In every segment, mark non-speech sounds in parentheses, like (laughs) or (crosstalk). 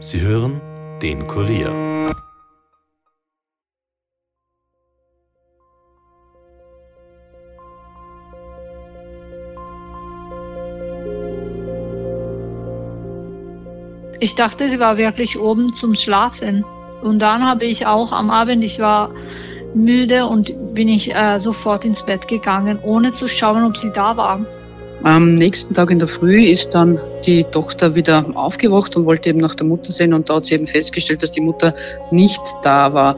Sie hören den Kurier. Ich dachte, sie war wirklich oben zum Schlafen. Und dann habe ich auch am Abend, ich war müde und bin ich äh, sofort ins Bett gegangen, ohne zu schauen, ob sie da war. Am nächsten Tag in der Früh ist dann die Tochter wieder aufgewacht und wollte eben nach der Mutter sehen und da hat sie eben festgestellt, dass die Mutter nicht da war.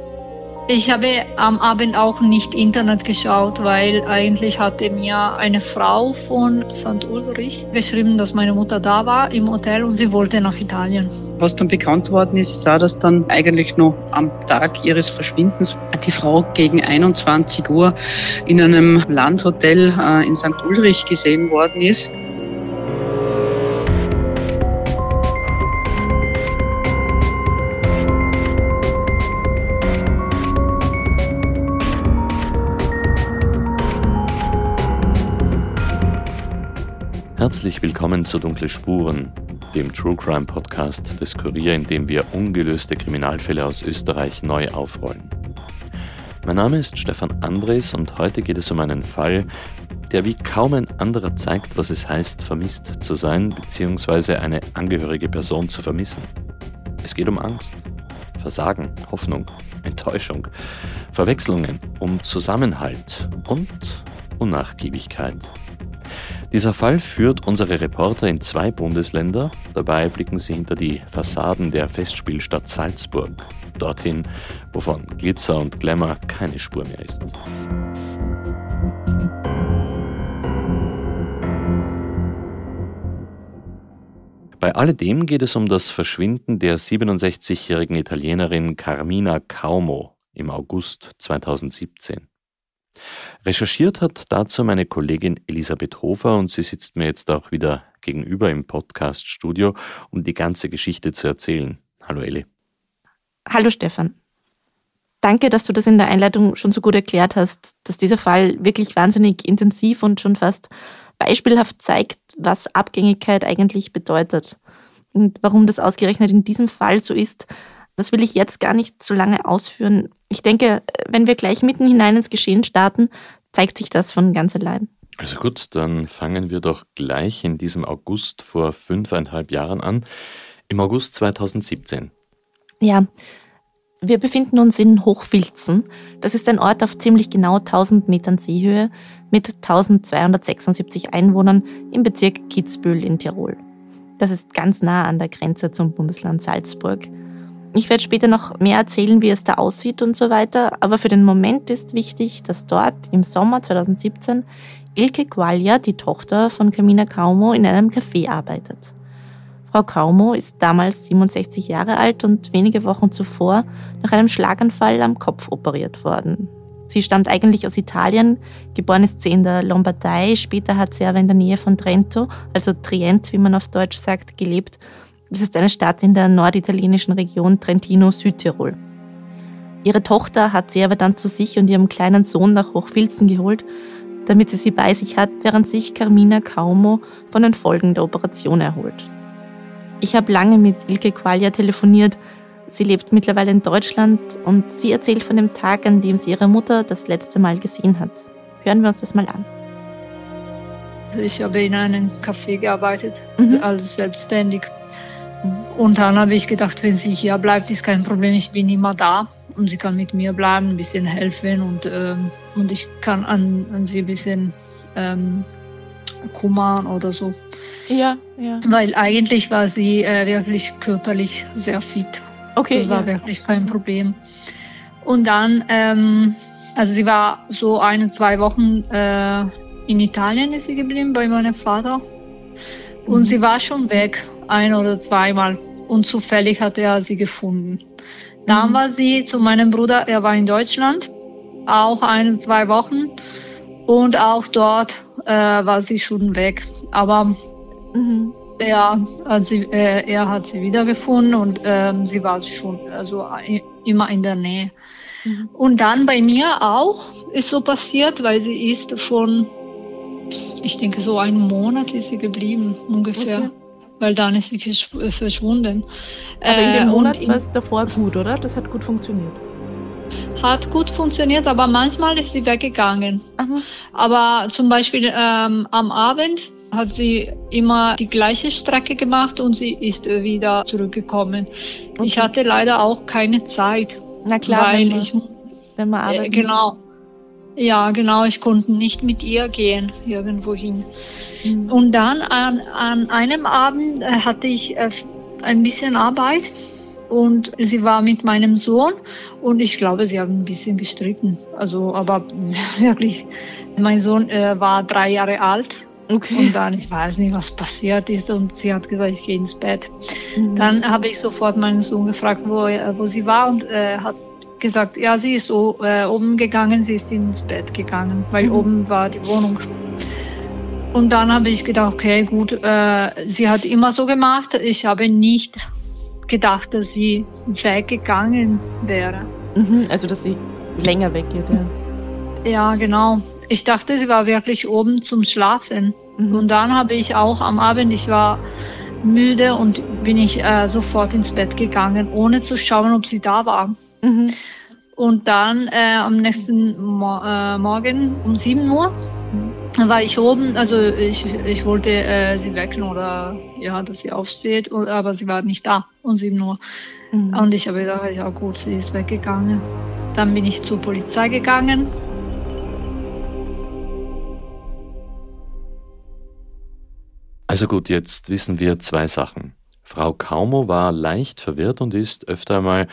Ich habe am Abend auch nicht Internet geschaut, weil eigentlich hatte mir eine Frau von St. Ulrich geschrieben, dass meine Mutter da war im Hotel und sie wollte nach Italien. Was dann bekannt worden ist, auch, dass dann eigentlich noch am Tag ihres Verschwindens die Frau gegen 21 Uhr in einem Landhotel äh, in St. Ulrich gesehen worden ist. Herzlich willkommen zu Dunkle Spuren, dem True Crime Podcast des Kurier, in dem wir ungelöste Kriminalfälle aus Österreich neu aufrollen. Mein Name ist Stefan Andres und heute geht es um einen Fall, der wie kaum ein anderer zeigt, was es heißt, vermisst zu sein bzw. eine angehörige Person zu vermissen. Es geht um Angst, Versagen, Hoffnung, Enttäuschung, Verwechslungen, um Zusammenhalt und Unnachgiebigkeit. Dieser Fall führt unsere Reporter in zwei Bundesländer. Dabei blicken sie hinter die Fassaden der Festspielstadt Salzburg. Dorthin, wovon Glitzer und Glamour keine Spur mehr ist. Bei alledem geht es um das Verschwinden der 67-jährigen Italienerin Carmina Caumo im August 2017. Recherchiert hat dazu meine Kollegin Elisabeth Hofer und sie sitzt mir jetzt auch wieder gegenüber im Podcast-Studio, um die ganze Geschichte zu erzählen. Hallo Eli. Hallo Stefan. Danke, dass du das in der Einleitung schon so gut erklärt hast, dass dieser Fall wirklich wahnsinnig intensiv und schon fast beispielhaft zeigt, was Abgängigkeit eigentlich bedeutet. Und warum das ausgerechnet in diesem Fall so ist, das will ich jetzt gar nicht so lange ausführen. Ich denke, wenn wir gleich mitten hinein ins Geschehen starten, zeigt sich das von ganz allein. Also gut, dann fangen wir doch gleich in diesem August vor fünfeinhalb Jahren an, im August 2017. Ja, wir befinden uns in Hochfilzen. Das ist ein Ort auf ziemlich genau 1000 Metern Seehöhe mit 1276 Einwohnern im Bezirk Kitzbühel in Tirol. Das ist ganz nah an der Grenze zum Bundesland Salzburg. Ich werde später noch mehr erzählen, wie es da aussieht und so weiter, aber für den Moment ist wichtig, dass dort im Sommer 2017 Ilke Qualia, die Tochter von Camina Kaumo, in einem Café arbeitet. Frau Kaumo ist damals 67 Jahre alt und wenige Wochen zuvor nach einem Schlaganfall am Kopf operiert worden. Sie stammt eigentlich aus Italien, geboren ist sie in der Lombardei, später hat sie aber in der Nähe von Trento, also Trient, wie man auf Deutsch sagt, gelebt das ist eine Stadt in der norditalienischen Region Trentino-Südtirol. Ihre Tochter hat sie aber dann zu sich und ihrem kleinen Sohn nach Hochfilzen geholt, damit sie sie bei sich hat, während sich Carmina Kaumo von den Folgen der Operation erholt. Ich habe lange mit Ilke Qualia telefoniert. Sie lebt mittlerweile in Deutschland und sie erzählt von dem Tag, an dem sie ihre Mutter das letzte Mal gesehen hat. Hören wir uns das mal an. Ich habe in einem Café gearbeitet, mhm. als selbstständig. Und dann habe ich gedacht, wenn sie hier bleibt, ist kein Problem, ich bin immer da und sie kann mit mir bleiben, ein bisschen helfen und, ähm, und ich kann an, an sie ein bisschen ähm, kümmern oder so. Ja, ja. Weil eigentlich war sie äh, wirklich körperlich sehr fit. Okay. Das war ja. wirklich kein Problem. Und dann, ähm, also sie war so eine, zwei Wochen äh, in Italien ist sie geblieben bei meinem Vater. Und mhm. sie war schon weg ein oder zweimal und zufällig hat er sie gefunden. Dann mhm. war sie zu meinem Bruder, er war in Deutschland, auch eine, zwei Wochen und auch dort äh, war sie schon weg. Aber mhm. er, hat sie, äh, er hat sie wiedergefunden und äh, sie war schon also immer in der Nähe. Mhm. Und dann bei mir auch ist so passiert, weil sie ist von, ich denke so einen Monat ist sie geblieben ungefähr. Okay. Weil dann ist sie verschwunden. Aber in dem äh, Monat war es davor gut, oder? Das hat gut funktioniert. Hat gut funktioniert, aber manchmal ist sie weggegangen. Aha. Aber zum Beispiel ähm, am Abend hat sie immer die gleiche Strecke gemacht und sie ist wieder zurückgekommen. Okay. Ich hatte leider auch keine Zeit. Na klar, weil wenn man, ich, wenn man arbeitet. Äh, genau. Ja, genau, ich konnte nicht mit ihr gehen irgendwohin. Mhm. Und dann an, an einem Abend äh, hatte ich äh, ein bisschen Arbeit und sie war mit meinem Sohn und ich glaube, sie haben ein bisschen gestritten. Also, aber (laughs) wirklich, mein Sohn äh, war drei Jahre alt Okay. Und dann, ich weiß nicht, was passiert ist. Und sie hat gesagt, ich gehe ins Bett. Mhm. Dann habe ich sofort meinen Sohn gefragt, wo, wo sie war und äh, hat gesagt, ja, sie ist äh, oben gegangen, sie ist ins Bett gegangen, weil mhm. oben war die Wohnung. Und dann habe ich gedacht, okay, gut, äh, sie hat immer so gemacht. Ich habe nicht gedacht, dass sie weggegangen wäre. Mhm, also, dass sie länger weggeht, ja. Ja, genau. Ich dachte, sie war wirklich oben zum Schlafen. Mhm. Und dann habe ich auch am Abend, ich war müde und bin ich äh, sofort ins Bett gegangen, ohne zu schauen, ob sie da war. Mhm. Und dann äh, am nächsten Mo äh, Morgen um 7 Uhr war ich oben, also ich, ich wollte äh, sie wecken oder ja, dass sie aufsteht, aber sie war nicht da um 7 Uhr. Mhm. Und ich habe gedacht, ja gut, sie ist weggegangen. Dann bin ich zur Polizei gegangen Also gut, jetzt wissen wir zwei Sachen. Frau Kaumo war leicht verwirrt und ist öfter einmal,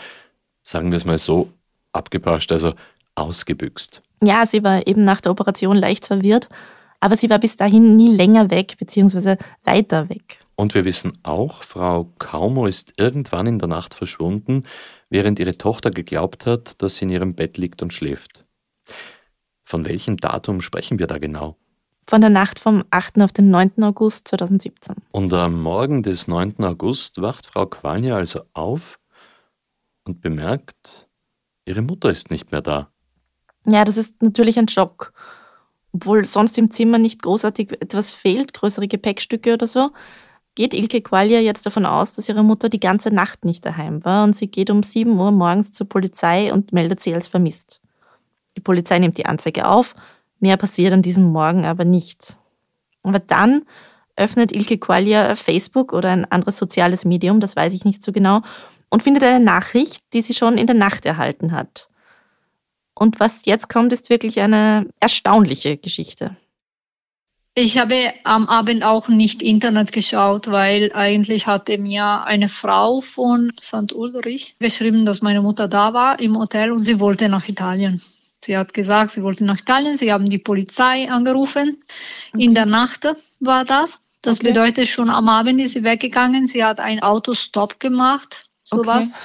sagen wir es mal so, abgepascht, also ausgebüxt. Ja, sie war eben nach der Operation leicht verwirrt, aber sie war bis dahin nie länger weg, beziehungsweise weiter weg. Und wir wissen auch, Frau Kaumo ist irgendwann in der Nacht verschwunden, während ihre Tochter geglaubt hat, dass sie in ihrem Bett liegt und schläft. Von welchem Datum sprechen wir da genau? von der Nacht vom 8. auf den 9. August 2017. Und am Morgen des 9. August wacht Frau Qualnia also auf und bemerkt, ihre Mutter ist nicht mehr da. Ja, das ist natürlich ein Schock. Obwohl sonst im Zimmer nicht großartig etwas fehlt, größere Gepäckstücke oder so, geht Ilke Qualia jetzt davon aus, dass ihre Mutter die ganze Nacht nicht daheim war und sie geht um 7 Uhr morgens zur Polizei und meldet sie als vermisst. Die Polizei nimmt die Anzeige auf Mehr passiert an diesem Morgen aber nicht. Aber dann öffnet Ilke Qualia Facebook oder ein anderes soziales Medium, das weiß ich nicht so genau, und findet eine Nachricht, die sie schon in der Nacht erhalten hat. Und was jetzt kommt, ist wirklich eine erstaunliche Geschichte. Ich habe am Abend auch nicht Internet geschaut, weil eigentlich hatte mir eine Frau von St. Ulrich geschrieben, dass meine Mutter da war im Hotel und sie wollte nach Italien. Sie hat gesagt, sie wollte nach Italien. Sie haben die Polizei angerufen. Okay. In der Nacht war das. Das okay. bedeutet, schon am Abend ist sie weggegangen. Sie hat ein Autostop gemacht, sowas. Okay.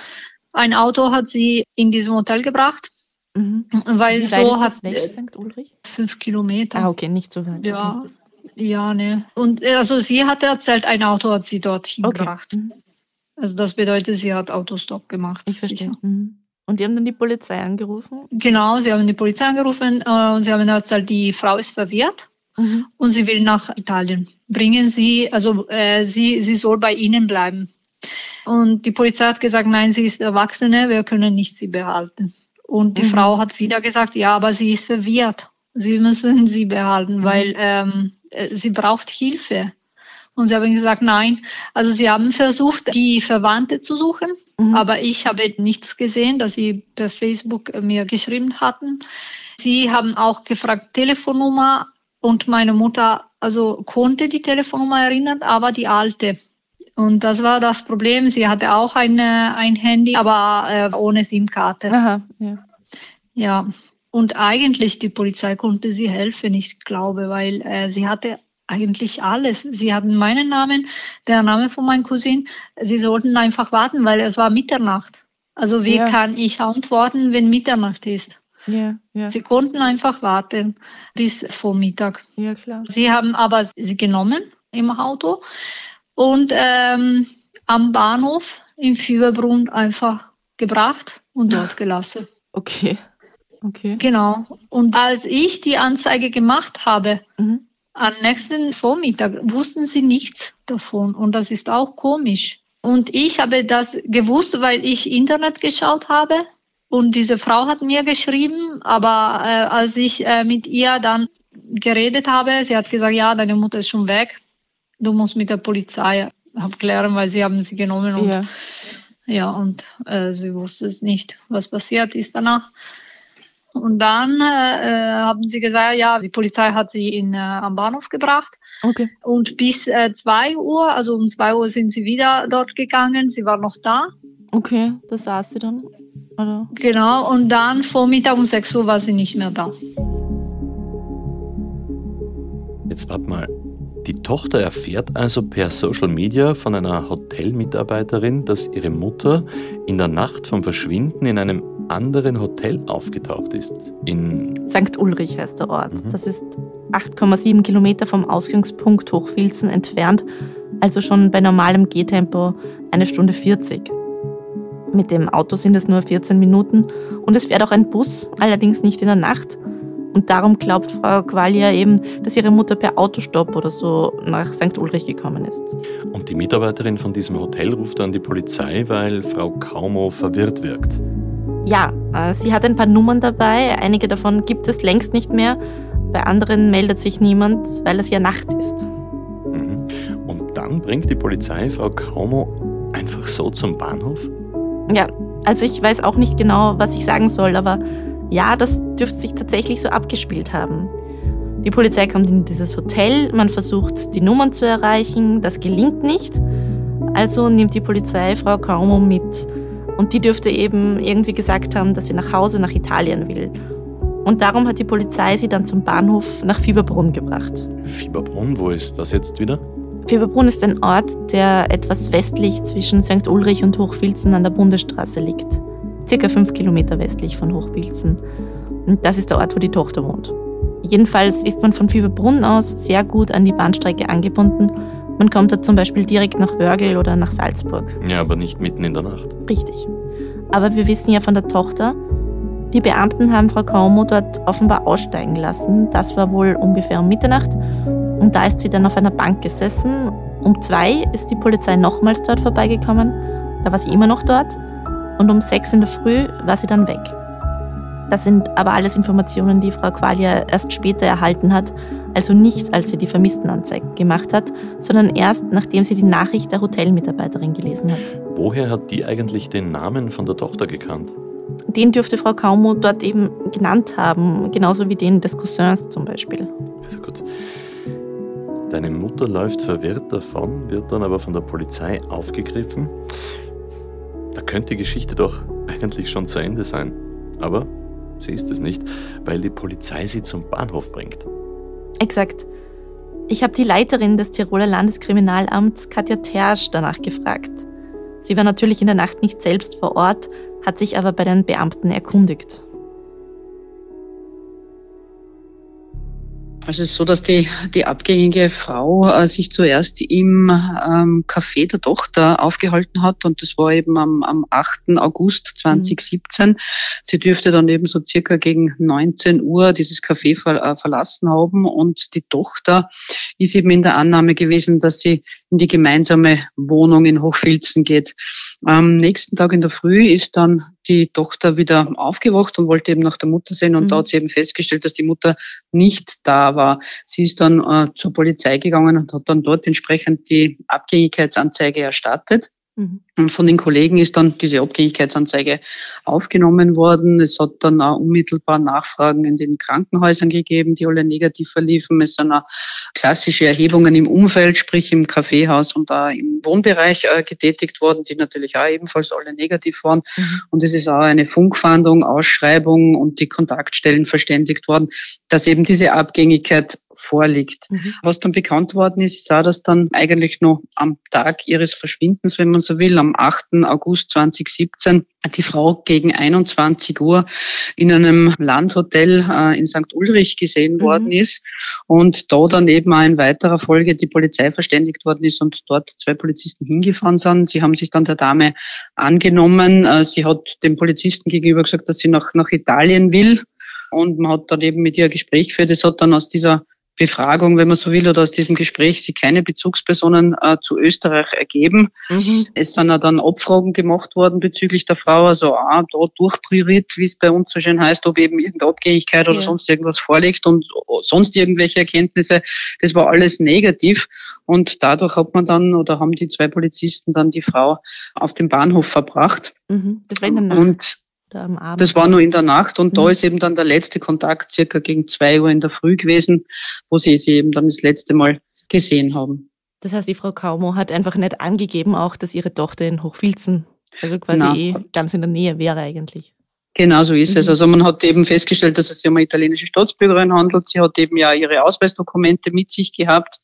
Ein Auto hat sie in diesem Hotel gebracht. Mhm. Weil Wie so hat weg, St. Ulrich? fünf Kilometer. Ah, okay, nicht so weit. Ja, okay. ja, ne. Und äh, also sie hatte erzählt, ein Auto hat sie dorthin gebracht. Mhm. Also das bedeutet, sie hat Autostop gemacht. Ich verstehe. Mhm. Und die haben dann die Polizei angerufen? Genau, sie haben die Polizei angerufen äh, und sie haben gesagt, die Frau ist verwirrt mhm. und sie will nach Italien. Bringen Sie, also äh, sie, sie soll bei Ihnen bleiben. Und die Polizei hat gesagt, nein, sie ist Erwachsene, wir können nicht sie behalten. Und die mhm. Frau hat wieder gesagt, ja, aber sie ist verwirrt. Sie müssen (laughs) sie behalten, mhm. weil ähm, äh, sie braucht Hilfe. Und sie haben gesagt, nein. Also sie haben versucht, die Verwandte zu suchen, mhm. aber ich habe nichts gesehen, dass sie per Facebook mir geschrieben hatten. Sie haben auch gefragt, Telefonnummer und meine Mutter, also konnte die Telefonnummer erinnern, aber die alte. Und das war das Problem. Sie hatte auch eine, ein Handy, aber äh, ohne SIM-Karte. Aha, ja. Ja. Und eigentlich die Polizei konnte sie helfen, ich glaube, weil äh, sie hatte eigentlich alles. Sie hatten meinen Namen, der Name von meinem Cousin. Sie sollten einfach warten, weil es war Mitternacht. Also wie ja. kann ich antworten, wenn Mitternacht ist? Ja, ja. Sie konnten einfach warten bis vor Mittag. Ja, klar. Sie haben aber sie genommen im Auto und ähm, am Bahnhof in Fieberbrunn einfach gebracht und dort gelassen. Okay. Okay. Genau. Und als ich die Anzeige gemacht habe, mhm Am nächsten Vormittag wussten sie nichts davon und das ist auch komisch. Und ich habe das gewusst, weil ich Internet geschaut habe und diese Frau hat mir geschrieben, aber äh, als ich äh, mit ihr dann geredet habe, sie hat gesagt, ja, deine Mutter ist schon weg, du musst mit der Polizei abklären, weil sie haben sie genommen und ja, ja und äh, sie wusste es nicht, was passiert ist danach. Und dann äh, haben sie gesagt, ja, die Polizei hat sie in, äh, am Bahnhof gebracht. Okay. Und bis äh, 2 Uhr, also um 2 Uhr sind sie wieder dort gegangen. Sie war noch da. Okay, da saß sie dann. Oder? Genau, und dann Vormittag um 6 Uhr war sie nicht mehr da. Jetzt warte mal. Die Tochter erfährt also per Social Media von einer Hotelmitarbeiterin, dass ihre Mutter in der Nacht vom Verschwinden in einem anderen Hotel aufgetaucht ist. In St. Ulrich heißt der Ort. Mhm. Das ist 8,7 Kilometer vom Ausgangspunkt Hochfilzen entfernt, also schon bei normalem Gehtempo eine Stunde 40. Mit dem Auto sind es nur 14 Minuten und es fährt auch ein Bus, allerdings nicht in der Nacht. Und darum glaubt Frau Qualia eben, dass ihre Mutter per Autostopp oder so nach St. Ulrich gekommen ist. Und die Mitarbeiterin von diesem Hotel ruft dann die Polizei, weil Frau Kaumo verwirrt wirkt. Ja, äh, sie hat ein paar Nummern dabei. Einige davon gibt es längst nicht mehr. Bei anderen meldet sich niemand, weil es ja Nacht ist. Mhm. Und dann bringt die Polizei Frau Kaumo einfach so zum Bahnhof? Ja, also ich weiß auch nicht genau, was ich sagen soll, aber ja, das dürfte sich tatsächlich so abgespielt haben. Die Polizei kommt in dieses Hotel, man versucht die Nummern zu erreichen, das gelingt nicht. Also nimmt die Polizei Frau Kaumo mit und die dürfte eben irgendwie gesagt haben, dass sie nach Hause nach Italien will. Und darum hat die Polizei sie dann zum Bahnhof nach Fieberbrunn gebracht. Fieberbrunn, wo ist das jetzt wieder? Fieberbrunn ist ein Ort, der etwas westlich zwischen St. Ulrich und Hochfilzen an der Bundesstraße liegt. Circa fünf Kilometer westlich von Hochfilzen. Und das ist der Ort, wo die Tochter wohnt. Jedenfalls ist man von Fieberbrunn aus sehr gut an die Bahnstrecke angebunden man kommt da zum Beispiel direkt nach Wörgl oder nach Salzburg. Ja, aber nicht mitten in der Nacht. Richtig. Aber wir wissen ja von der Tochter, die Beamten haben Frau Kaumo dort offenbar aussteigen lassen. Das war wohl ungefähr um Mitternacht. Und da ist sie dann auf einer Bank gesessen. Um zwei ist die Polizei nochmals dort vorbeigekommen. Da war sie immer noch dort. Und um sechs in der Früh war sie dann weg. Das sind aber alles Informationen, die Frau Qualia erst später erhalten hat, also nicht als sie die Vermisstenanzeige gemacht hat, sondern erst nachdem sie die Nachricht der Hotelmitarbeiterin gelesen hat. Woher hat die eigentlich den Namen von der Tochter gekannt? Den dürfte Frau Kaumo dort eben genannt haben, genauso wie den des Cousins zum Beispiel. Also gut. Deine Mutter läuft verwirrt davon, wird dann aber von der Polizei aufgegriffen. Da könnte die Geschichte doch eigentlich schon zu Ende sein. Aber sie ist es nicht, weil die Polizei sie zum Bahnhof bringt. Exakt. Ich habe die Leiterin des Tiroler Landeskriminalamts, Katja Tersch, danach gefragt. Sie war natürlich in der Nacht nicht selbst vor Ort, hat sich aber bei den Beamten erkundigt. Also es ist so, dass die, die abgängige Frau äh, sich zuerst im ähm, Café der Tochter aufgehalten hat und das war eben am, am 8. August 2017. Mhm. Sie dürfte dann eben so circa gegen 19 Uhr dieses Café ver, äh, verlassen haben und die Tochter ist eben in der Annahme gewesen, dass sie in die gemeinsame Wohnung in Hochfilzen geht. Am nächsten Tag in der Früh ist dann die Tochter wieder aufgewacht und wollte eben nach der Mutter sehen und mhm. da hat sie eben festgestellt, dass die Mutter nicht da war. Sie ist dann äh, zur Polizei gegangen und hat dann dort entsprechend die Abgängigkeitsanzeige erstattet. Mhm. Und von den Kollegen ist dann diese Abgängigkeitsanzeige aufgenommen worden. Es hat dann auch unmittelbar Nachfragen in den Krankenhäusern gegeben, die alle negativ verliefen. Es sind auch klassische Erhebungen im Umfeld, sprich im Kaffeehaus und da im Wohnbereich äh, getätigt worden, die natürlich auch ebenfalls alle negativ waren. Mhm. Und es ist auch eine Funkfahndung, Ausschreibung und die Kontaktstellen verständigt worden, dass eben diese Abgängigkeit vorliegt. Mhm. Was dann bekannt worden ist, ist auch, dass dann eigentlich noch am Tag ihres Verschwindens, wenn man so will, am 8. August 2017, die Frau gegen 21 Uhr in einem Landhotel äh, in St. Ulrich gesehen mhm. worden ist und da dann eben auch in weiterer Folge die Polizei verständigt worden ist und dort zwei Polizisten hingefahren sind. Sie haben sich dann der Dame angenommen. Äh, sie hat dem Polizisten gegenüber gesagt, dass sie nach, nach Italien will und man hat dann eben mit ihr ein Gespräch geführt. Es hat dann aus dieser Befragung, wenn man so will, oder aus diesem Gespräch sich keine Bezugspersonen äh, zu Österreich ergeben. Mhm. Es sind ja dann Abfragen gemacht worden bezüglich der Frau, also ah, da durchprioriert, wie es bei uns so schön heißt, ob eben irgendeine Abgängigkeit oder ja. sonst irgendwas vorliegt und sonst irgendwelche Erkenntnisse. Das war alles negativ. Und dadurch hat man dann oder haben die zwei Polizisten dann die Frau auf den Bahnhof verbracht. Mhm. Das war in der Und am Abend. Das war nur in der Nacht und mhm. da ist eben dann der letzte Kontakt circa gegen zwei Uhr in der Früh gewesen, wo sie sie eben dann das letzte Mal gesehen haben. Das heißt, die Frau Kaumo hat einfach nicht angegeben auch, dass ihre Tochter in Hochfilzen, also quasi Na. eh ganz in der Nähe wäre eigentlich. Genau so ist mhm. es. Also man hat eben festgestellt, dass es sich um eine italienische Staatsbürgerin handelt. Sie hat eben ja ihre Ausweisdokumente mit sich gehabt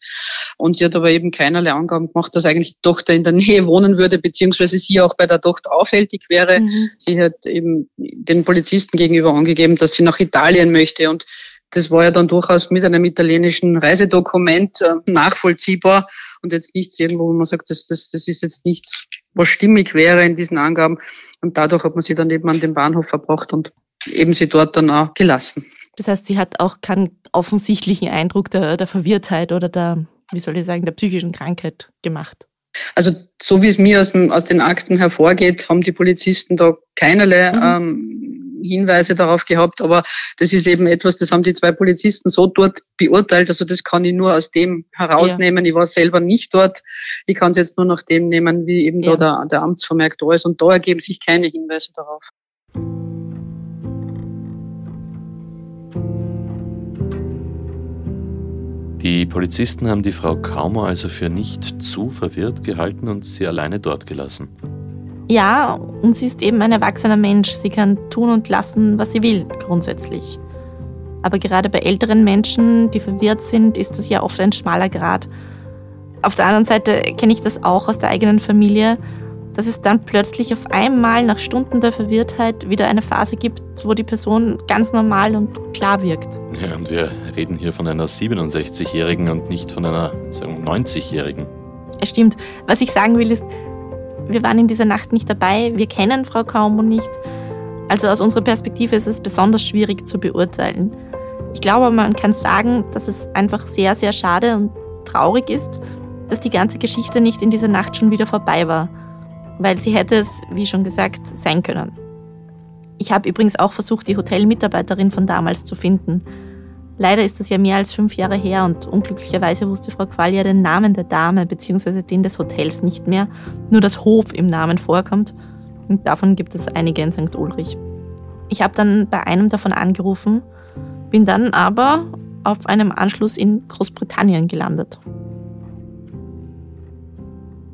und sie hat aber eben keinerlei Angaben gemacht, dass eigentlich die Tochter in der Nähe (laughs) wohnen würde, beziehungsweise sie auch bei der Tochter auffällig wäre. Mhm. Sie hat eben den Polizisten gegenüber angegeben, dass sie nach Italien möchte und das war ja dann durchaus mit einem italienischen Reisedokument äh, nachvollziehbar und jetzt nichts irgendwo, wo man sagt, das, das, das ist jetzt nichts, was stimmig wäre in diesen Angaben. Und dadurch hat man sie dann eben an den Bahnhof verbracht und eben sie dort dann auch gelassen. Das heißt, sie hat auch keinen offensichtlichen Eindruck der, der Verwirrtheit oder der, wie soll ich sagen, der psychischen Krankheit gemacht. Also so wie es mir aus, dem, aus den Akten hervorgeht, haben die Polizisten da keinerlei mhm. ähm, Hinweise darauf gehabt, aber das ist eben etwas, das haben die zwei Polizisten so dort beurteilt. Also das kann ich nur aus dem herausnehmen. Ja. Ich war selber nicht dort. Ich kann es jetzt nur nach dem nehmen, wie eben ja. da der, der Amtsvermerk da ist. Und da ergeben sich keine Hinweise darauf. Die Polizisten haben die Frau Kaumer also für nicht zu verwirrt gehalten und sie alleine dort gelassen. Ja, und sie ist eben ein erwachsener Mensch. Sie kann tun und lassen, was sie will, grundsätzlich. Aber gerade bei älteren Menschen, die verwirrt sind, ist das ja oft ein schmaler Grad. Auf der anderen Seite kenne ich das auch aus der eigenen Familie, dass es dann plötzlich auf einmal nach Stunden der Verwirrtheit wieder eine Phase gibt, wo die Person ganz normal und klar wirkt. Ja, und wir reden hier von einer 67-Jährigen und nicht von einer 90-Jährigen. Es stimmt. Was ich sagen will, ist, wir waren in dieser Nacht nicht dabei, wir kennen Frau Kaumo nicht. Also aus unserer Perspektive ist es besonders schwierig zu beurteilen. Ich glaube, man kann sagen, dass es einfach sehr, sehr schade und traurig ist, dass die ganze Geschichte nicht in dieser Nacht schon wieder vorbei war, weil sie hätte es, wie schon gesagt, sein können. Ich habe übrigens auch versucht, die Hotelmitarbeiterin von damals zu finden. Leider ist das ja mehr als fünf Jahre her und unglücklicherweise wusste Frau Qualia den Namen der Dame bzw. den des Hotels nicht mehr, nur das Hof im Namen vorkommt und davon gibt es einige in St. Ulrich. Ich habe dann bei einem davon angerufen, bin dann aber auf einem Anschluss in Großbritannien gelandet.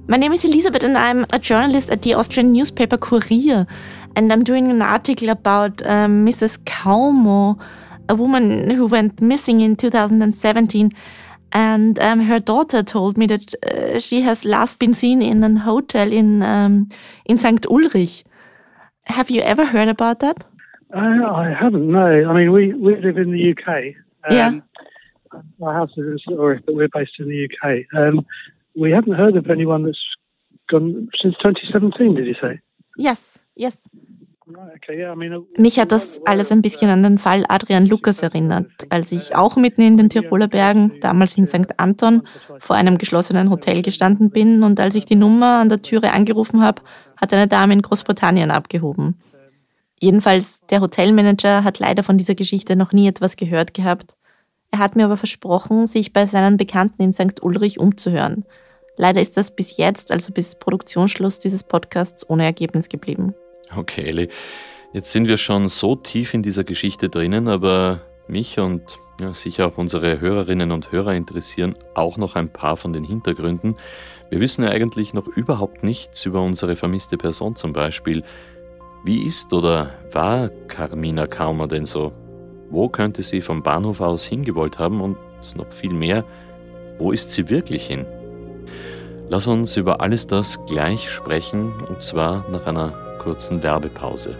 My name is Elizabeth and I'm a journalist at the Austrian newspaper Kurier and I'm doing an article about um, Mrs. Kaumo, a woman who went missing in 2017. And um, her daughter told me that uh, she has last been seen in a hotel in um, in St. Ulrich. Have you ever heard about that? Uh, I haven't. No. I mean, we, we live in the UK. Um, yeah. Our house is in St. Ulrich, but we're based in the UK. Um, we haven't heard of anyone that's gone since 2017. Did you say? Yes. Yes. Mich hat das alles ein bisschen an den Fall Adrian Lukas erinnert, als ich auch mitten in den Tiroler Bergen, damals in St. Anton, vor einem geschlossenen Hotel gestanden bin und als ich die Nummer an der Türe angerufen habe, hat eine Dame in Großbritannien abgehoben. Jedenfalls, der Hotelmanager hat leider von dieser Geschichte noch nie etwas gehört gehabt. Er hat mir aber versprochen, sich bei seinen Bekannten in St. Ulrich umzuhören. Leider ist das bis jetzt, also bis Produktionsschluss dieses Podcasts, ohne Ergebnis geblieben. Okay, Elli. Jetzt sind wir schon so tief in dieser Geschichte drinnen, aber mich und ja, sicher auch unsere Hörerinnen und Hörer interessieren auch noch ein paar von den Hintergründen. Wir wissen ja eigentlich noch überhaupt nichts über unsere vermisste Person zum Beispiel. Wie ist oder war Carmina Kaumer denn so? Wo könnte sie vom Bahnhof aus hingewollt haben und noch viel mehr, wo ist sie wirklich hin? Lass uns über alles das gleich sprechen und zwar nach einer kurzen Werbepause.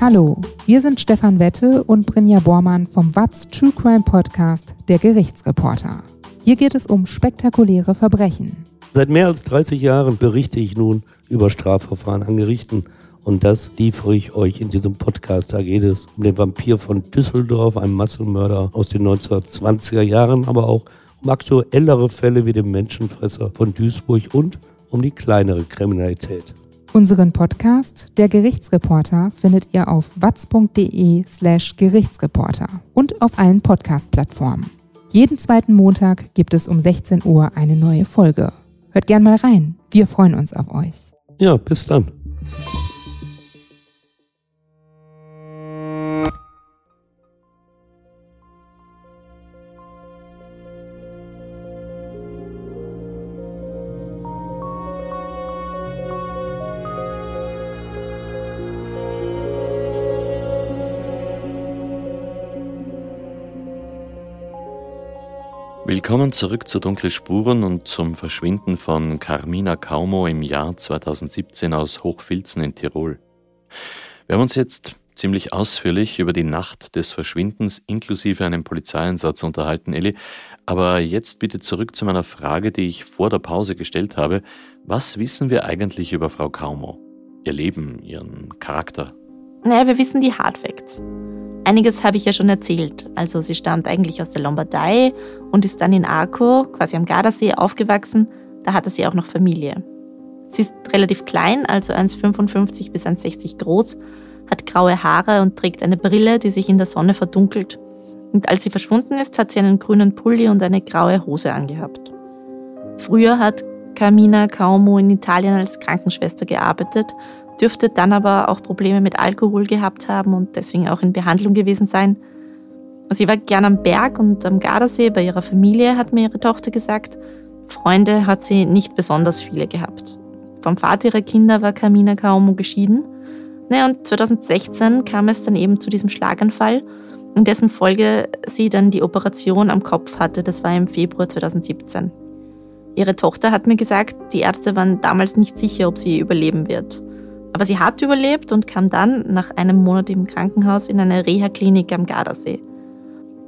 Hallo, wir sind Stefan Wette und Brinja Bormann vom Watz True Crime Podcast Der Gerichtsreporter. Hier geht es um spektakuläre Verbrechen. Seit mehr als 30 Jahren berichte ich nun über Strafverfahren an Gerichten. Und das liefere ich euch in diesem Podcast. Da geht es um den Vampir von Düsseldorf, einen Massenmörder aus den 1920er Jahren, aber auch um aktuellere Fälle wie den Menschenfresser von Duisburg und um die kleinere Kriminalität. Unseren Podcast, der Gerichtsreporter, findet ihr auf watz.de slash Gerichtsreporter und auf allen Podcast-Plattformen. Jeden zweiten Montag gibt es um 16 Uhr eine neue Folge. Hört gern mal rein. Wir freuen uns auf euch. Ja, bis dann. Willkommen zurück zu Dunkle Spuren und zum Verschwinden von Carmina Kaumo im Jahr 2017 aus Hochfilzen in Tirol. Wir haben uns jetzt ziemlich ausführlich über die Nacht des Verschwindens inklusive einem Polizeieinsatz unterhalten, Elli. Aber jetzt bitte zurück zu meiner Frage, die ich vor der Pause gestellt habe. Was wissen wir eigentlich über Frau Kaumo? Ihr Leben, ihren Charakter? Naja, wir wissen die Hardfacts. Einiges habe ich ja schon erzählt. Also sie stammt eigentlich aus der Lombardei und ist dann in Arco, quasi am Gardasee, aufgewachsen. Da hatte sie auch noch Familie. Sie ist relativ klein, also 1,55 bis 1,60 groß, hat graue Haare und trägt eine Brille, die sich in der Sonne verdunkelt. Und als sie verschwunden ist, hat sie einen grünen Pulli und eine graue Hose angehabt. Früher hat Carmina Kaumo in Italien als Krankenschwester gearbeitet dürfte dann aber auch Probleme mit Alkohol gehabt haben und deswegen auch in Behandlung gewesen sein. Sie war gern am Berg und am Gardasee bei ihrer Familie, hat mir ihre Tochter gesagt. Freunde hat sie nicht besonders viele gehabt. Vom Vater ihrer Kinder war Carmina Kaumo geschieden. Naja, und 2016 kam es dann eben zu diesem Schlaganfall, in dessen Folge sie dann die Operation am Kopf hatte. Das war im Februar 2017. Ihre Tochter hat mir gesagt, die Ärzte waren damals nicht sicher, ob sie überleben wird. Aber sie hat überlebt und kam dann nach einem Monat im Krankenhaus in eine Reha-Klinik am Gardasee.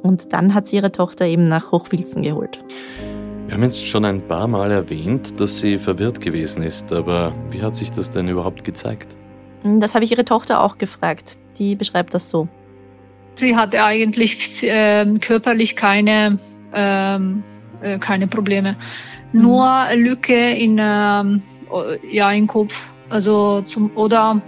Und dann hat sie ihre Tochter eben nach Hochfilzen geholt. Wir haben jetzt schon ein paar Mal erwähnt, dass sie verwirrt gewesen ist, aber wie hat sich das denn überhaupt gezeigt? Das habe ich ihre Tochter auch gefragt. Die beschreibt das so. Sie hatte eigentlich äh, körperlich keine, ähm, äh, keine Probleme. Mhm. Nur Lücke in, äh, ja, im Kopf also zum oder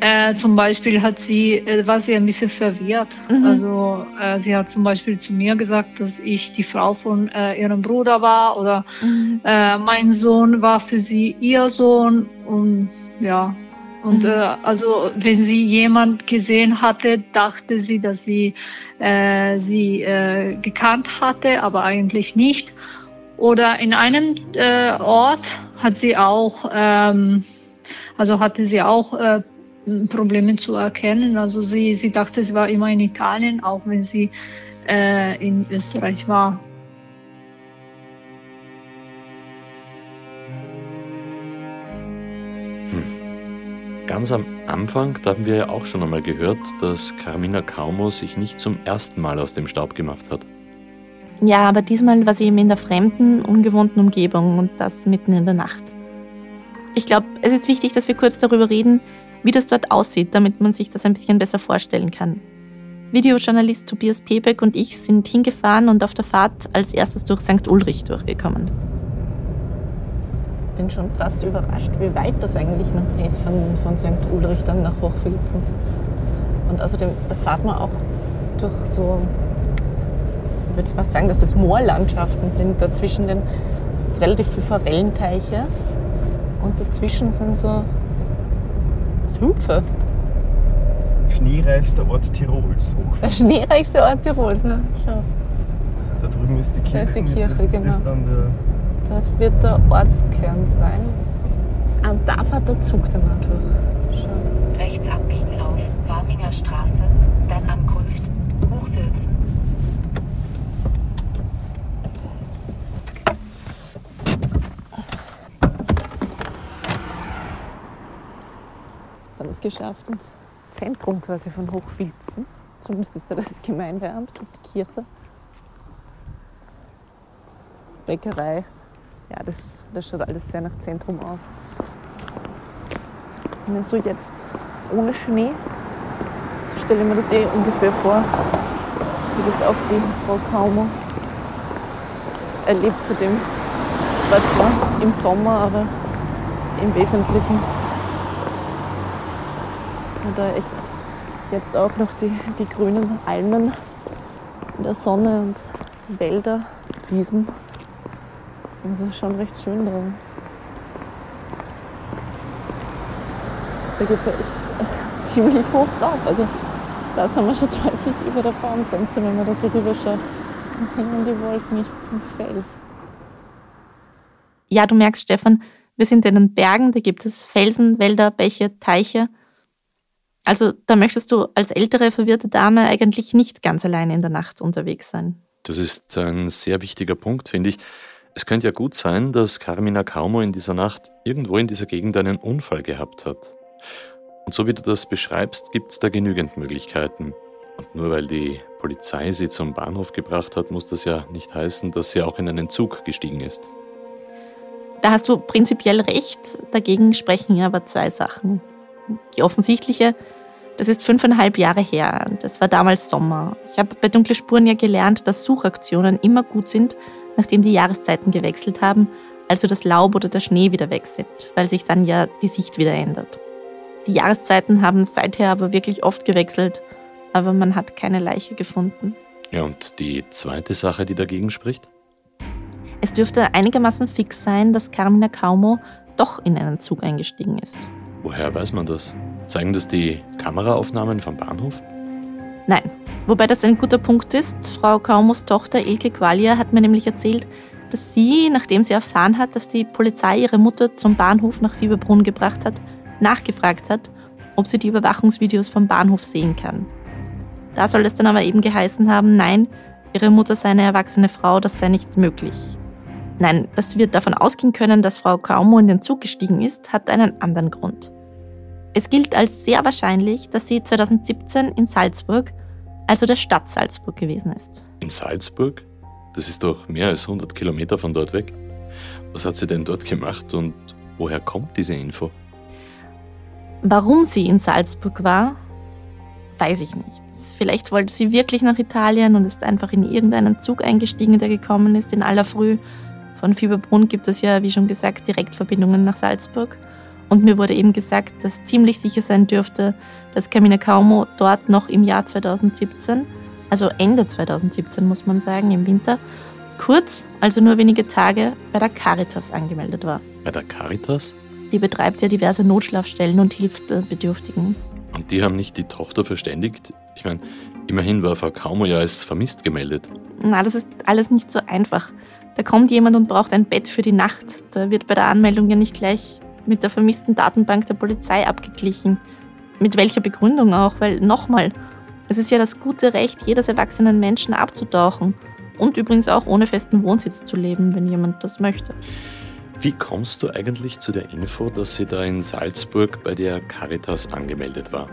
äh, zum Beispiel hat sie, äh, war sie ein bisschen verwirrt. Mhm. Also äh, sie hat zum Beispiel zu mir gesagt, dass ich die Frau von äh, ihrem Bruder war oder mhm. äh, mein Sohn war für sie ihr Sohn und ja. Und mhm. äh, also wenn sie jemand gesehen hatte, dachte sie, dass sie äh, sie äh, gekannt hatte, aber eigentlich nicht. Oder in einem äh, Ort hat sie auch ähm, also hatte sie auch äh, Probleme zu erkennen. Also sie, sie dachte, sie war immer in Italien, auch wenn sie äh, in Österreich war. Hm. Ganz am Anfang, da haben wir ja auch schon einmal gehört, dass Carmina Kaumo sich nicht zum ersten Mal aus dem Staub gemacht hat. Ja, aber diesmal war sie eben in der fremden, ungewohnten Umgebung und das mitten in der Nacht. Ich glaube, es ist wichtig, dass wir kurz darüber reden, wie das dort aussieht, damit man sich das ein bisschen besser vorstellen kann. Videojournalist Tobias Pebeck und ich sind hingefahren und auf der Fahrt als erstes durch St. Ulrich durchgekommen. Ich bin schon fast überrascht, wie weit das eigentlich noch ist von, von St. Ulrich dann nach Hochfilzen. Und außerdem da fahrt man auch durch so, ich würde fast sagen, dass das Moorlandschaften sind, dazwischen den relativ viele Forellenteiche und dazwischen sind so Sümpfe. Schneereichster Ort Tirols. Der schneereichste Ort Tirols, ne? Schau. Da drüben ist die Kirche. Da ist die Kirche, ist das, genau. Ist das, dann der das wird der Ortskern sein. Und da fährt der Zug dann mal durch. Schau. Rechts abbiegen auf Warminger Straße, dann Ankunft Hochfilzen. Haben es geschafft ins Zentrum quasi von Hochfilzen. Zumindest ist da das Gemeindeamt und die Kirche. Bäckerei. Ja, das, das schaut alles sehr nach Zentrum aus. Und so jetzt ohne Schnee, so stelle ich mir das eh ungefähr vor, wie das auch die Frau Kaumer erlebt hat. Es war zwar im Sommer, aber im Wesentlichen da echt jetzt auch noch die, die grünen Almen in der Sonne und Wälder, Wiesen. Das ist schon recht schön da. Da geht es ja echt (laughs) ziemlich hoch drauf. Also da sind wir schon deutlich über der Baumgrenze, wenn man da so rüberschaut. Da hängen die Wolken nicht vom Fels. Ja, du merkst, Stefan, wir sind in den Bergen, da gibt es Felsen, Wälder, Bäche, Teiche. Also da möchtest du als ältere, verwirrte Dame eigentlich nicht ganz alleine in der Nacht unterwegs sein. Das ist ein sehr wichtiger Punkt, finde ich. Es könnte ja gut sein, dass Carmina Kaumo in dieser Nacht irgendwo in dieser Gegend einen Unfall gehabt hat. Und so wie du das beschreibst, gibt es da genügend Möglichkeiten. Und nur weil die Polizei sie zum Bahnhof gebracht hat, muss das ja nicht heißen, dass sie auch in einen Zug gestiegen ist. Da hast du prinzipiell recht, dagegen sprechen aber zwei Sachen. Die offensichtliche, das ist fünfeinhalb Jahre her, das war damals Sommer. Ich habe bei Dunkle Spuren ja gelernt, dass Suchaktionen immer gut sind, nachdem die Jahreszeiten gewechselt haben, also das Laub oder der Schnee wieder weg sind, weil sich dann ja die Sicht wieder ändert. Die Jahreszeiten haben seither aber wirklich oft gewechselt, aber man hat keine Leiche gefunden. Ja, und die zweite Sache, die dagegen spricht? Es dürfte einigermaßen fix sein, dass Carmina Kaumo doch in einen Zug eingestiegen ist. Woher weiß man das? Zeigen das die Kameraaufnahmen vom Bahnhof? Nein, wobei das ein guter Punkt ist. Frau Kaumos Tochter Ilke Qualia hat mir nämlich erzählt, dass sie, nachdem sie erfahren hat, dass die Polizei ihre Mutter zum Bahnhof nach Fieberbrunn gebracht hat, nachgefragt hat, ob sie die Überwachungsvideos vom Bahnhof sehen kann. Da soll es dann aber eben geheißen haben, nein, ihre Mutter sei eine erwachsene Frau, das sei nicht möglich. Nein, dass wir davon ausgehen können, dass Frau Kaumo in den Zug gestiegen ist, hat einen anderen Grund. Es gilt als sehr wahrscheinlich, dass sie 2017 in Salzburg, also der Stadt Salzburg, gewesen ist. In Salzburg? Das ist doch mehr als 100 Kilometer von dort weg. Was hat sie denn dort gemacht und woher kommt diese Info? Warum sie in Salzburg war, weiß ich nicht. Vielleicht wollte sie wirklich nach Italien und ist einfach in irgendeinen Zug eingestiegen, der gekommen ist in aller Früh von Fieberbrunn gibt es ja, wie schon gesagt, Direktverbindungen nach Salzburg. Und mir wurde eben gesagt, dass ziemlich sicher sein dürfte, dass Camina Kaumo dort noch im Jahr 2017, also Ende 2017 muss man sagen, im Winter, kurz, also nur wenige Tage, bei der Caritas angemeldet war. Bei der Caritas? Die betreibt ja diverse Notschlafstellen und hilft äh, Bedürftigen. Und die haben nicht die Tochter verständigt? Ich meine, immerhin war Frau Kaumo ja als vermisst gemeldet. Na, das ist alles nicht so einfach. Da kommt jemand und braucht ein Bett für die Nacht. Da wird bei der Anmeldung ja nicht gleich mit der vermissten Datenbank der Polizei abgeglichen. Mit welcher Begründung auch? Weil nochmal, es ist ja das gute Recht jedes erwachsenen Menschen abzutauchen. Und übrigens auch ohne festen Wohnsitz zu leben, wenn jemand das möchte. Wie kommst du eigentlich zu der Info, dass sie da in Salzburg bei der Caritas angemeldet war?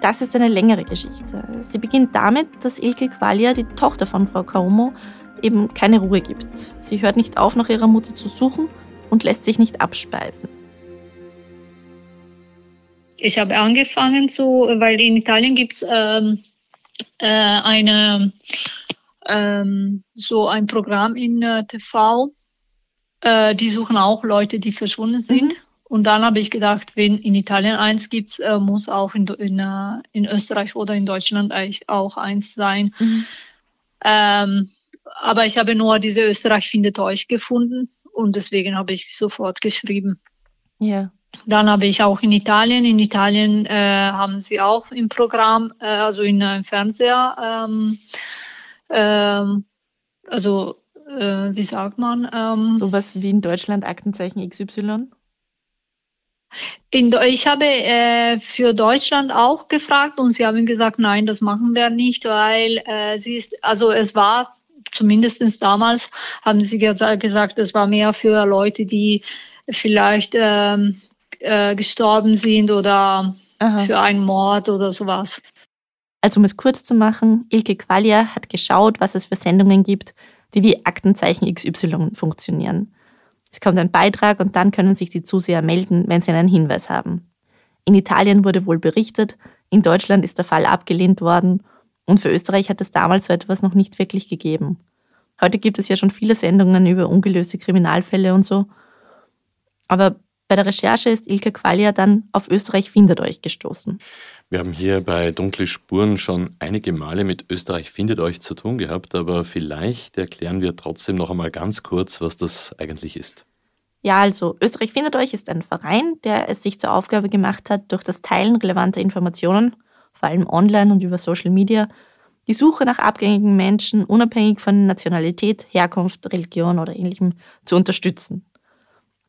Das ist eine längere Geschichte. Sie beginnt damit, dass Ilke Qualia, die Tochter von Frau Kaumo, eben keine Ruhe gibt. Sie hört nicht auf, nach ihrer Mutter zu suchen und lässt sich nicht abspeisen. Ich habe angefangen so, weil in Italien gibt es ähm, äh, eine ähm, so ein Programm in äh, TV. Äh, die suchen auch Leute, die verschwunden sind. Mhm. Und dann habe ich gedacht, wenn in Italien eins gibt, äh, muss auch in, in, äh, in, Österreich oder in Deutschland eigentlich auch eins sein. Mhm. Ähm, aber ich habe nur diese Österreich findet euch gefunden und deswegen habe ich sofort geschrieben. Ja. Dann habe ich auch in Italien. In Italien äh, haben sie auch im Programm, äh, also in einem Fernseher, ähm, ähm, also äh, wie sagt man? Ähm, Sowas wie in Deutschland Aktenzeichen XY? In, ich habe äh, für Deutschland auch gefragt und sie haben gesagt, nein, das machen wir nicht, weil äh, sie ist, also es war zumindest damals haben sie gesagt, es war mehr für Leute, die vielleicht ähm, äh, gestorben sind oder Aha. für einen Mord oder sowas. Also um es kurz zu machen, Ilke Qualia hat geschaut, was es für Sendungen gibt, die wie Aktenzeichen XY funktionieren. Es kommt ein Beitrag und dann können sich die Zuseher melden, wenn sie einen Hinweis haben. In Italien wurde wohl berichtet, in Deutschland ist der Fall abgelehnt worden und für Österreich hat es damals so etwas noch nicht wirklich gegeben. Heute gibt es ja schon viele Sendungen über ungelöste Kriminalfälle und so. Aber bei der Recherche ist Ilka Qualia dann auf Österreich findet euch gestoßen. Wir haben hier bei Dunkle Spuren schon einige Male mit Österreich findet euch zu tun gehabt, aber vielleicht erklären wir trotzdem noch einmal ganz kurz, was das eigentlich ist. Ja, also Österreich findet euch ist ein Verein, der es sich zur Aufgabe gemacht hat, durch das Teilen relevanter Informationen, vor allem online und über Social Media, die Suche nach abgängigen Menschen unabhängig von Nationalität, Herkunft, Religion oder ähnlichem zu unterstützen.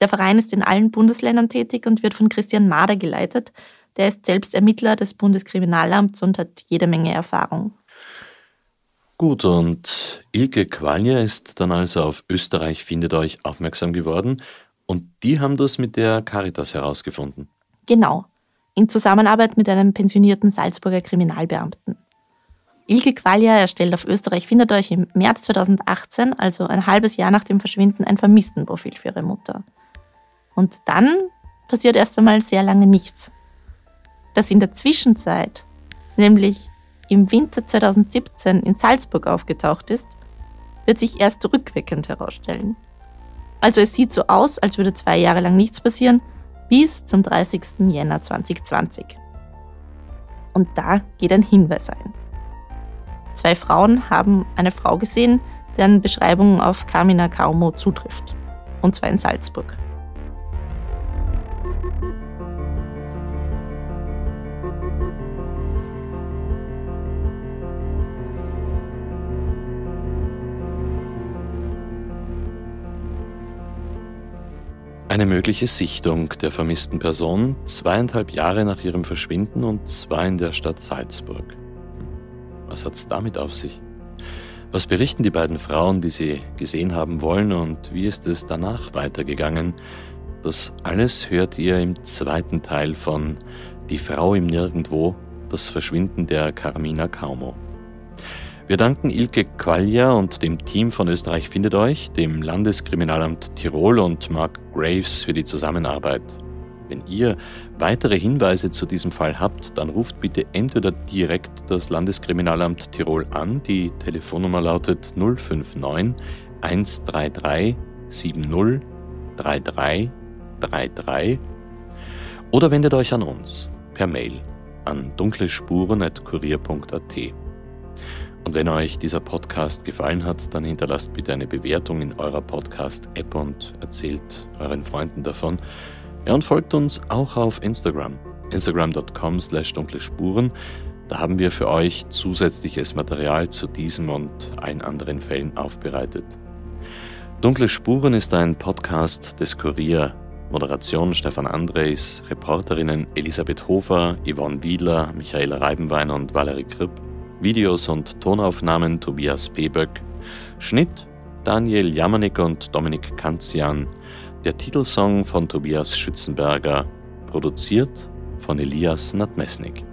Der Verein ist in allen Bundesländern tätig und wird von Christian Mader geleitet. Der ist selbst Ermittler des Bundeskriminalamts und hat jede Menge Erfahrung. Gut, und Ilke Qualja ist dann also auf Österreich findet euch aufmerksam geworden und die haben das mit der Caritas herausgefunden. Genau, in Zusammenarbeit mit einem pensionierten Salzburger Kriminalbeamten. Ilke Qualja erstellt auf Österreich findet euch im März 2018, also ein halbes Jahr nach dem Verschwinden, ein Vermisstenprofil für ihre Mutter. Und dann passiert erst einmal sehr lange nichts. Dass in der Zwischenzeit, nämlich im Winter 2017 in Salzburg aufgetaucht ist, wird sich erst rückwirkend herausstellen. Also es sieht so aus, als würde zwei Jahre lang nichts passieren, bis zum 30. Jänner 2020. Und da geht ein Hinweis ein. Zwei Frauen haben eine Frau gesehen, deren Beschreibung auf Carmina Kaumo zutrifft. Und zwar in Salzburg. Eine mögliche Sichtung der vermissten Person zweieinhalb Jahre nach ihrem Verschwinden und zwar in der Stadt Salzburg. Was hat's damit auf sich? Was berichten die beiden Frauen, die sie gesehen haben wollen und wie ist es danach weitergegangen? Das alles hört ihr im zweiten Teil von Die Frau im Nirgendwo, das Verschwinden der Carmina Kaumo. Wir danken Ilke Qualja und dem Team von Österreich findet euch, dem Landeskriminalamt Tirol und Mark Graves für die Zusammenarbeit. Wenn ihr weitere Hinweise zu diesem Fall habt, dann ruft bitte entweder direkt das Landeskriminalamt Tirol an, die Telefonnummer lautet 059 133 70 33 33 oder wendet euch an uns per Mail an dunklespuren.kurier.at. Und wenn euch dieser Podcast gefallen hat, dann hinterlasst bitte eine Bewertung in eurer Podcast-App und erzählt euren Freunden davon. Ja, und folgt uns auch auf Instagram. Instagram.com slash dunkle Spuren. Da haben wir für euch zusätzliches Material zu diesem und allen anderen Fällen aufbereitet. Dunkle Spuren ist ein Podcast des Kurier. Moderation Stefan Andres, Reporterinnen Elisabeth Hofer, Yvonne Wiedler, Michaela Reibenwein und Valerie Kripp. Videos und Tonaufnahmen Tobias Peböck, Schnitt Daniel Jamanik und Dominik Kanzian, der Titelsong von Tobias Schützenberger, produziert von Elias Nadmesnik.